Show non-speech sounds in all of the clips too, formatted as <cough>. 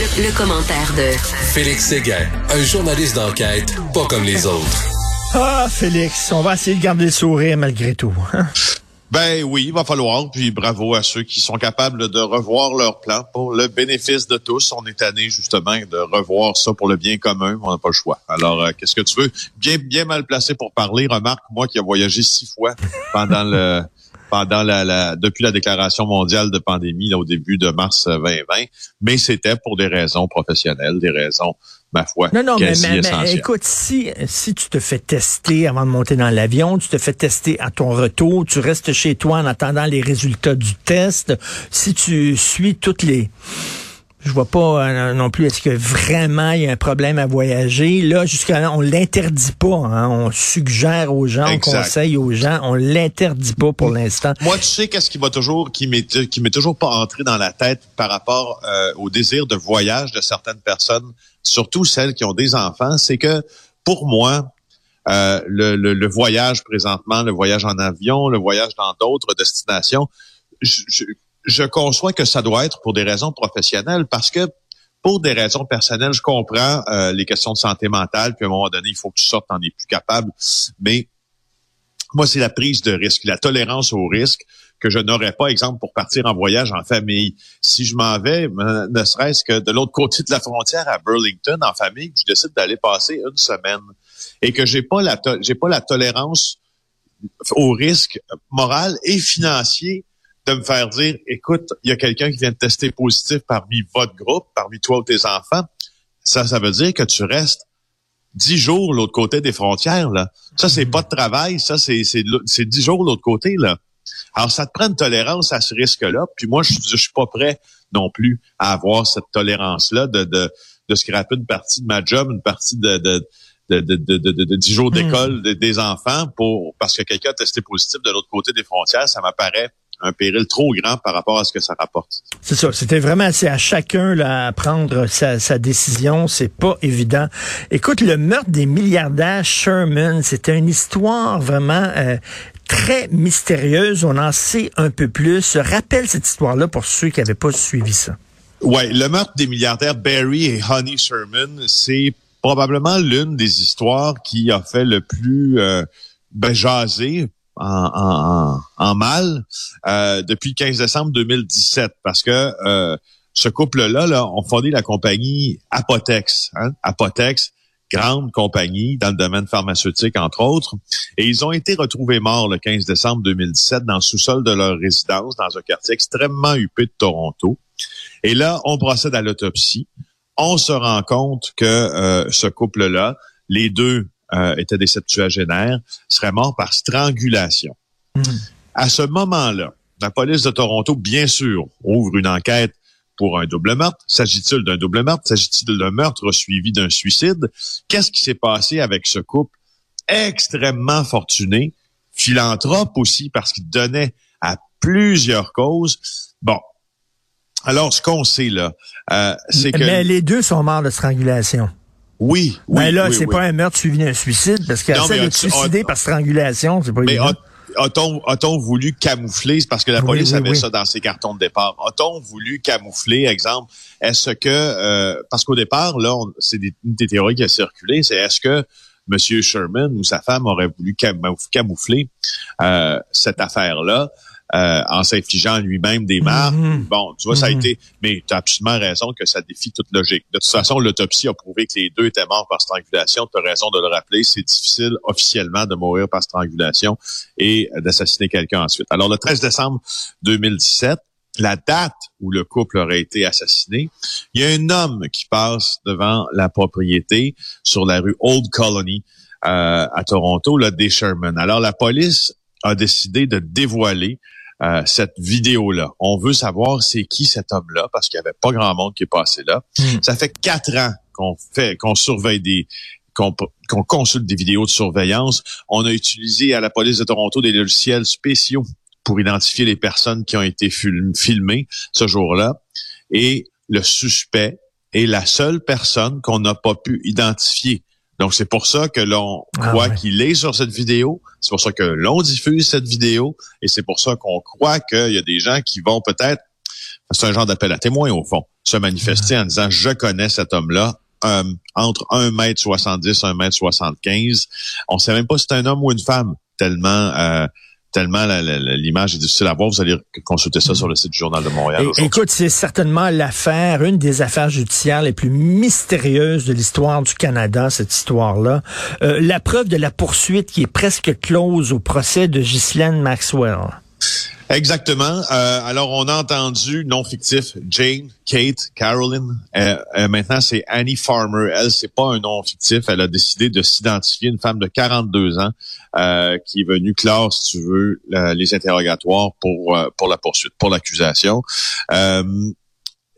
Le, commentaire de Félix Séguin, un journaliste d'enquête pas comme les autres. Ah, Félix, on va essayer de garder le sourire malgré tout. hein? Ben oui, il va falloir. Puis bravo à ceux qui sont capables de revoir leur plan pour le bénéfice de tous. On est tanné justement de revoir ça pour le bien commun. On n'a pas le choix. Alors, euh, qu'est-ce que tu veux? Bien, bien mal placé pour parler. Remarque, moi qui ai voyagé six fois pendant le pendant la, la depuis la déclaration mondiale de pandémie là, au début de mars 2020, mais c'était pour des raisons professionnelles, des raisons ma foi, Non, non, mais, mais- mais écoute, si, si tu te fais tester avant de monter dans l'avion, tu te fais tester à ton retour, tu restes chez toi en attendant les résultats du test, si tu suis toutes les... Je vois pas euh, non plus, est-ce que vraiment il y a un problème à voyager? Là, jusqu'à là, on l'interdit pas. hein. On suggère aux gens, on conseille aux gens, on l'interdit pas pour l'instant. Moi, tu sais, qu'est-ce qui va toujours, qui m'est, qui m'est toujours pas entré dans la tête par rapport euh, au désir de voyage de certaines personnes, surtout celles qui ont des enfants, c'est que pour moi, euh, le, le- le voyage présentement, le voyage en avion, le voyage dans d'autres destinations, je, je- je conçois que ça doit être pour des raisons professionnelles parce que pour des raisons personnelles, je comprends euh, les questions de santé mentale, puis à un moment donné, il faut que tu sortes, t'en es plus capable, mais moi, c'est la prise de risque, la tolérance au risque que je n'aurais pas, exemple, pour partir en voyage en famille. Si je m'en vais, ne serait-ce que de l'autre côté de la frontière à Burlington en famille, je décide d'aller passer une semaine et que j'ai pas la j'ai pas la tolérance au risque moral et financier de me faire dire, écoute, il y a quelqu'un qui vient de tester positif parmi votre groupe, parmi toi ou tes enfants. Ça, ça veut dire que tu restes dix jours l'autre côté des frontières. Là. Ça, c'est pas de travail, ça, c'est dix jours l'autre côté. là. Alors, ça te prend une tolérance à ce risque-là. Puis moi, je, je suis pas prêt non plus à avoir cette tolérance-là de, de, de scraper une partie de ma job, une partie de, de, de, de, de, de, de- de 10 jours d'école de- des enfants pour parce que quelqu'un a testé positif de l'autre côté des frontières. Ça m'apparaît un péril trop grand par rapport à ce que ça rapporte. C'est ça. C'était vraiment c'est à chacun là, à prendre sa, sa décision. C'est pas évident. Écoute, le meurtre des milliardaires Sherman, c'était une histoire vraiment euh, très mystérieuse. On en sait un peu plus. Rappelle cette histoire-là pour ceux qui n'avaient pas suivi ça. Ouais, le meurtre des milliardaires Barry et Honey Sherman, c'est probablement l'une des histoires qui a fait le plus euh, ben, jaser en, mal euh, depuis le 15 décembre 2017 parce que euh, ce couple-là là, ont fondé la compagnie Apotex. Hein? Apotex, grande compagnie dans le domaine pharmaceutique, entre autres. Et ils ont été retrouvés morts le 15 décembre 2017 dans le sous-sol de leur résidence, dans un quartier extrêmement huppé de Toronto. Et là, on procède à l'autopsie. On se rend compte que euh, ce couple-là, les deux euh, étaient des septuagénaires, seraient morts par strangulation. À ce moment-là, la police de Toronto, bien sûr, ouvre une enquête pour un double meurtre. S'agit-il d'un double meurtre? S'agit-il d'un meurtre suivi d'un suicide? Qu'est-ce qui s'est passé avec ce couple extrêmement fortuné, philanthrope aussi, parce qu'il donnait à plusieurs causes? Bon. Alors, ce qu'on sait là, euh, c'est que... Mais les deux sont morts de strangulation. Oui, oui, mais là, oui, c'est oui. pas un meurtre suivi d'un suicide, parce qu'essayer mais de suicider par strangulation, c'est pas Mais évident. a-t-on a-t-on voulu camoufler, c'est parce que la police avait ça dans ses cartons de départ, a-t-on voulu camoufler, exemple, est-ce que, euh, parce qu'au départ, là, on- c'est des, une des théories qui a circulé, c'est est-ce que M. Sherman ou sa femme aurait voulu camouf- camoufler euh, cette affaire-là? Euh, en s'infligeant lui-même des marques. Mhm. Bon, tu vois, ça a Mhm. été... Mais tu as absolument raison que ça défie toute logique. De toute façon, l'autopsie a prouvé que les deux étaient morts par strangulation. Tu as raison de le rappeler. C'est difficile officiellement de mourir par strangulation et d'assassiner quelqu'un ensuite. Alors, le 13 décembre 2017, la date où le couple aurait été assassiné, il y a un homme qui passe devant la propriété sur la rue Old Colony euh, à Toronto, là, des Sherman. Alors, la police a décidé de dévoiler euh, cette vidéo-là. On veut savoir c'est qui cet homme-là parce qu'il n'y avait pas grand monde qui est passé là. Mm. Ça fait quatre ans qu'on fait, qu'on surveille des, qu'on consulte des vidéos de surveillance. On a utilisé à la police de Toronto des logiciels spéciaux pour identifier les personnes qui ont été fil- filmées ce jour-là. Et le suspect est la seule personne qu'on n'a pas pu identifier. Donc, c'est pour ça que l'on Ah croit qu'il est sur cette vidéo. C'est pour ça que l'on diffuse cette vidéo. Et c'est pour ça qu'on croit qu'il y a des gens qui vont peut-être... C'est un genre d'appel à témoins, au fond. se manifester en disant je connais cet homme-là. entre 1m70 1m75. On sait même pas si c'est un homme ou une femme, tellement euh, tellement l'image est difficile à voir. Vous allez consulter ça sur le site du Journal de Montréal. écoute, c'est certainement l'affaire, une des affaires judiciaires les plus mystérieuses de l'histoire du Canada, cette histoire-là. Euh, la preuve de la poursuite qui est presque close au procès de Ghislaine Maxwell. Exactement. Euh, alors, on a entendu non fictif Jane, Kate, Carolyn. Euh, euh, maintenant, c'est Annie Farmer. Elle, c'est pas un nom fictif. Elle a décidé de s'identifier une femme de 42 ans qui est venue clore, si tu veux, les interrogatoires pour pour la poursuite, pour l'accusation.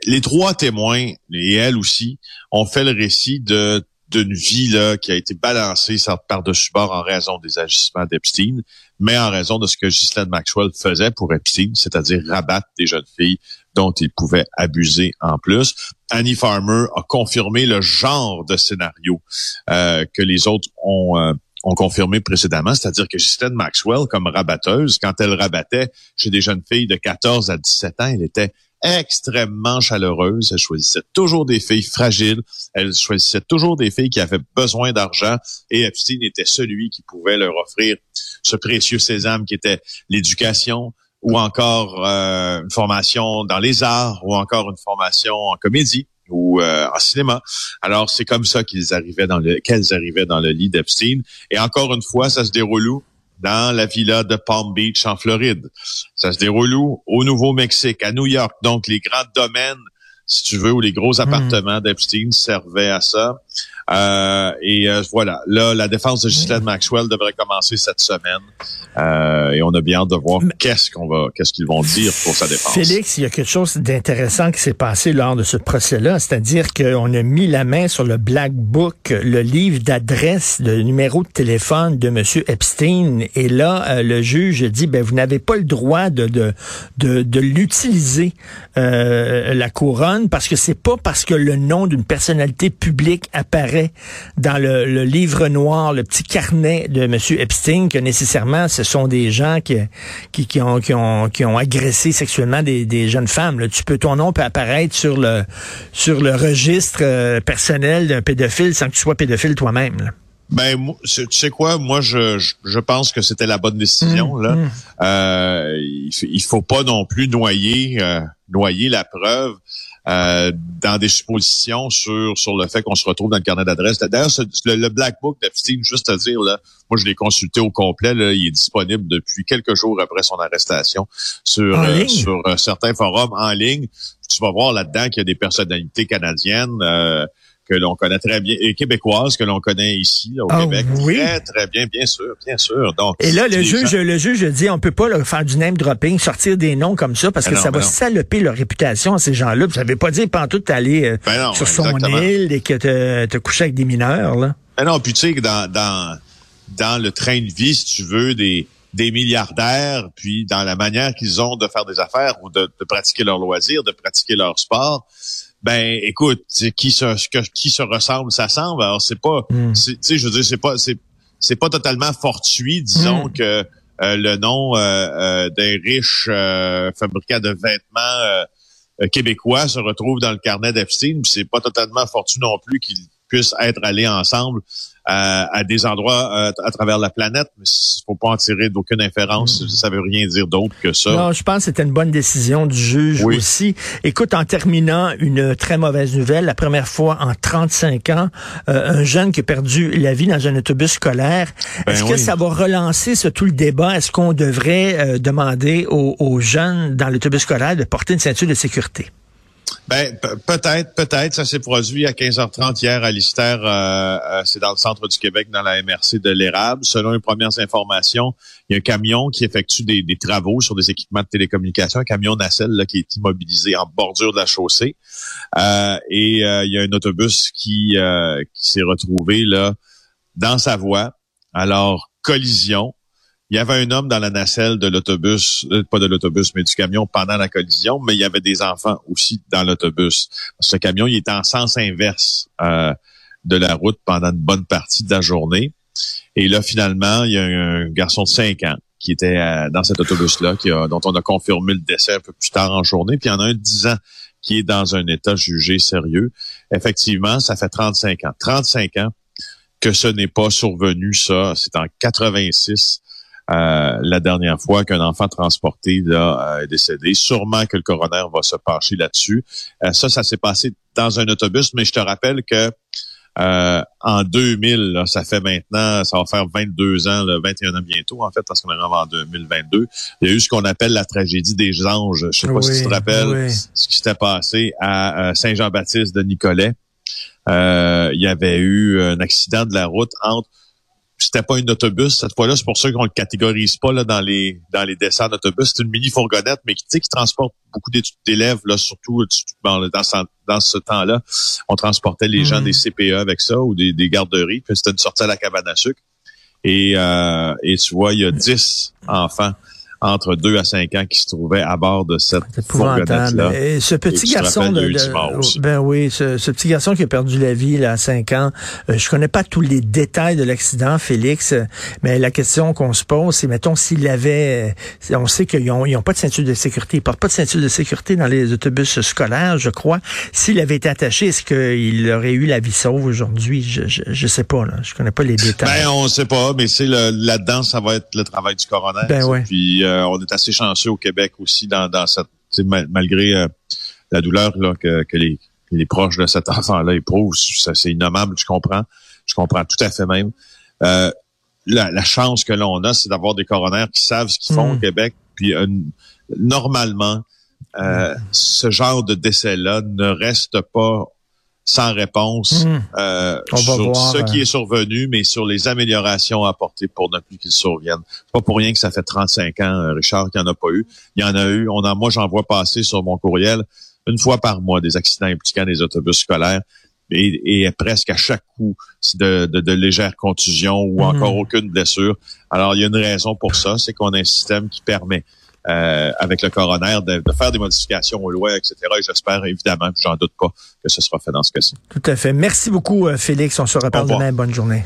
les trois témoins et elle aussi ont fait le récit de d'une vie là, qui a été balancée par-dessus bord en raison des agissements d'Epstein, mais en raison de ce que Ghislaine Maxwell faisait pour Epstein, c'est-à-dire rabattre des jeunes filles dont il pouvait abuser en plus. Annie Farmer a confirmé le genre de scénario euh, que les autres ont, euh, ont confirmé précédemment, c'est-à-dire que Ghislaine Maxwell, comme rabatteuse, quand elle rabattait chez des jeunes filles de 14 à 17 ans, elle était extrêmement chaleureuse. Elle choisissait toujours des filles fragiles. Elle choisissait toujours des filles qui avaient besoin d'argent. Et Epstein était celui qui pouvait leur offrir ce précieux sésame qui était l'éducation ou encore euh, une formation dans les arts ou encore une formation en comédie ou euh, en cinéma. Alors c'est comme ça qu'ils arrivaient dans le qu'elles arrivaient dans le lit d'Epstein. Et encore une fois, ça se déroule où? Dans la villa de Palm Beach en Floride. Ça se déroule où? Au Nouveau-Mexique, à New York. Donc, les grands domaines, si tu veux, où les gros hmm. appartements d'Epstein servaient à ça. Euh, et euh, voilà, là, la défense de Ghislaine Maxwell devrait commencer cette semaine. Euh, et on a bien hâte de voir qu'est-ce qu'on va, qu'est-ce qu'ils vont dire pour sa défense. Félix, il y a quelque chose d'intéressant qui s'est passé lors de ce procès-là, c'est-à-dire qu'on a mis la main sur le Black Book, le livre d'adresse, de numéro de téléphone de M. Epstein. Et là, le juge dit, ben, vous n'avez pas le droit de, de, de, de l'utiliser, la couronne, parce que c'est pas parce que le nom d'une personnalité publique apparaît dans le, livre noir, le petit carnet de M. Epstein, que nécessairement ce sont des gens qui, qui, ont, qui, ont, qui ont agressé sexuellement des, jeunes femmes. Tu peux, ton nom peut apparaître sur le, sur le registre euh, personnel d'un pédophile sans que tu sois pédophile toi-même. Ben, tu sais quoi, moi je, je, pense que c'était la bonne décision mmh, là. Mmh. Euh, il, faut pas non plus noyer euh, noyer la preuve. Euh, dans des suppositions sur sur le fait qu'on se retrouve dans le carnet d'adresse. D'ailleurs, le, Black Book d'Epstein, juste à dire, là, moi je l'ai consulté au complet, là, il est disponible depuis quelques jours après son arrestation sur, euh, sur euh, certains forums en ligne. Tu vas voir là-dedans qu'il y a des personnalités canadiennes que l'on connaît très bien, et québécoise que l'on connaît ici au ah Québec. Oui. Très, très bien, bien sûr, bien sûr. Donc, et là, le juge, le juge dit, on peut pas faire du name dropping, sortir des noms comme ça, parce que ça va saloper leur réputation à ces gens-là. Ça veut pas dire tout aller euh, ben sur son île et que te, te coucher avec des mineurs, là. Ben non, puis tu sais que dans, dans, dans le train de vie, si tu veux, des, des milliardaires, puis dans la manière qu'ils ont de faire des affaires ou de, de pratiquer leur loisir, de pratiquer leur sport, ben écoute, qui se qui se ressemble, ça semble. Alors c'est pas, hmm. tu sais, je veux dire, c'est pas c'est c'est pas totalement fortuit, disons hmm. que euh, le nom euh, euh, d'un riche fabricant de vêtements québécois se retrouve dans le carnet d'Epstein. C'est pas totalement fortuit non plus qu'ils puissent être allés ensemble à, des endroits euh, à travers la planète, mais il faut pas en tirer d'aucune inférence. Mm. Ça veut rien dire d'autre que ça. Non, je pense que c'était une bonne décision du juge aussi. Écoute, en terminant, une très mauvaise nouvelle. La première fois en 35 ans, euh, un jeune qui a perdu la vie dans un autobus scolaire. Ben Est-ce que ça va relancer ce tout le débat? Est-ce qu'on devrait euh, demander aux jeunes dans l'autobus scolaire de porter une ceinture de sécurité? Ben peut-être, peut-être. Ça s'est produit à 15h30 hier à Lister. Euh, euh, c'est dans le centre du Québec, dans la MRC de l'Érable. Selon les premières informations, il y a un camion qui effectue des, travaux sur des équipements de télécommunication, un camion nacelle là, qui est immobilisé en bordure de la chaussée. Euh, et il y a un autobus qui, qui s'est retrouvé là dans sa voie. Alors, collision il y avait un homme dans la nacelle de l'autobus, euh, pas de l'autobus, mais du camion pendant la collision, mais il y avait des enfants aussi dans l'autobus. Ce camion, il était en sens inverse euh, de la route pendant une bonne partie de la journée. Et là, finalement, il y a un garçon de 5 ans qui était euh, dans cet autobus-là, dont on a confirmé le décès un peu plus tard en journée. Puis il y en a un de 10 ans qui est dans un état jugé sérieux. Effectivement, ça fait 35 ans. 35 ans que ce n'est pas survenu, ça. C'est en 86. Euh, la dernière fois qu'un enfant transporté là, euh, est décédé. Sûrement que le coroner va se pencher là-dessus. Euh, ça, ça s'est passé dans un autobus, mais je te rappelle que en 2000, ça fait maintenant, ça va faire 22 ans, là, 21 ans bientôt, en fait, parce qu'on est en 2022. Il y a eu ce qu'on appelle la tragédie des anges. Je sais pas si tu te rappelles ce qui s'était passé à Saint-Jean-Baptiste de Nicolet. il y avait eu un accident de la route entre c'était pas un autobus cette fois-là. C'est pour ça qu'on le catégorise pas là dans les dans les desserts d'autobus. C'est une mini fourgonnette, mais qui, qui transporte beaucoup d'élèves là, surtout dans, dans ce, temps-là. On transportait les gens hmm. des CPE avec ça ou des, des garderies. Puis c'était une sortie à la cabane à sucre. Et, euh, et tu vois, il y a 10 enfants entre 2 à 5 ans qui se trouvait à bord de cette fourgonnette-là. Et ce petit garçon de, ben oui, ce, petit garçon qui a perdu la vie là, à 5 ans, euh, je connais pas tous les détails de l'accident, Félix, mais la question qu'on se pose, c'est mettons s'il avait, euh, on sait qu'ils ont, ils ont pas de ceinture de sécurité, ils portent pas de ceinture de sécurité dans les autobus scolaires, je crois. S'il avait été attaché, est-ce qu'il aurait eu la vie sauve aujourd'hui? Je, je, je, sais pas là, je connais pas les détails. Ben on sait pas, mais c'est là-dedans, ça va être le travail du coroner. Ben ouais. Puis euh, on est assez chanceux au Québec aussi dans, dans cette, malgré euh, la douleur là, que, que les, les proches de cet <laughs> enfant-là éprouvent. C'est innommable, je comprends. Je comprends tout à fait même. Euh, la, la, chance que l'on a, c'est d'avoir des coronaires qui savent ce qu'ils font au mm. Québec. Puis normalement, ce genre de décès-là ne reste pas sans réponse hmm. euh, sur ce qui euh, est survenu, mais sur les améliorations apportées pour ne plus qu'il survienne. C'est pas pour rien que ça fait 35 ans, euh, Richard, qu'il n'y en a pas eu. Il y en a eu. On a, moi, j'en vois passer sur mon courriel une fois par mois des accidents impliquant des autobus scolaires. Et, et presque à chaque coup de, de, de légères contusions ou hmm. encore aucune blessure. Alors, il y a une raison pour ça, c'est qu'on a un système qui permet euh, avec le coroner, de, faire des modifications aux lois, etc. Et j'espère évidemment, j'en doute pas, que ce sera fait dans ce cas-ci. Tout à fait. Merci beaucoup, euh, Félix. On se reparle demain. Bonne journée.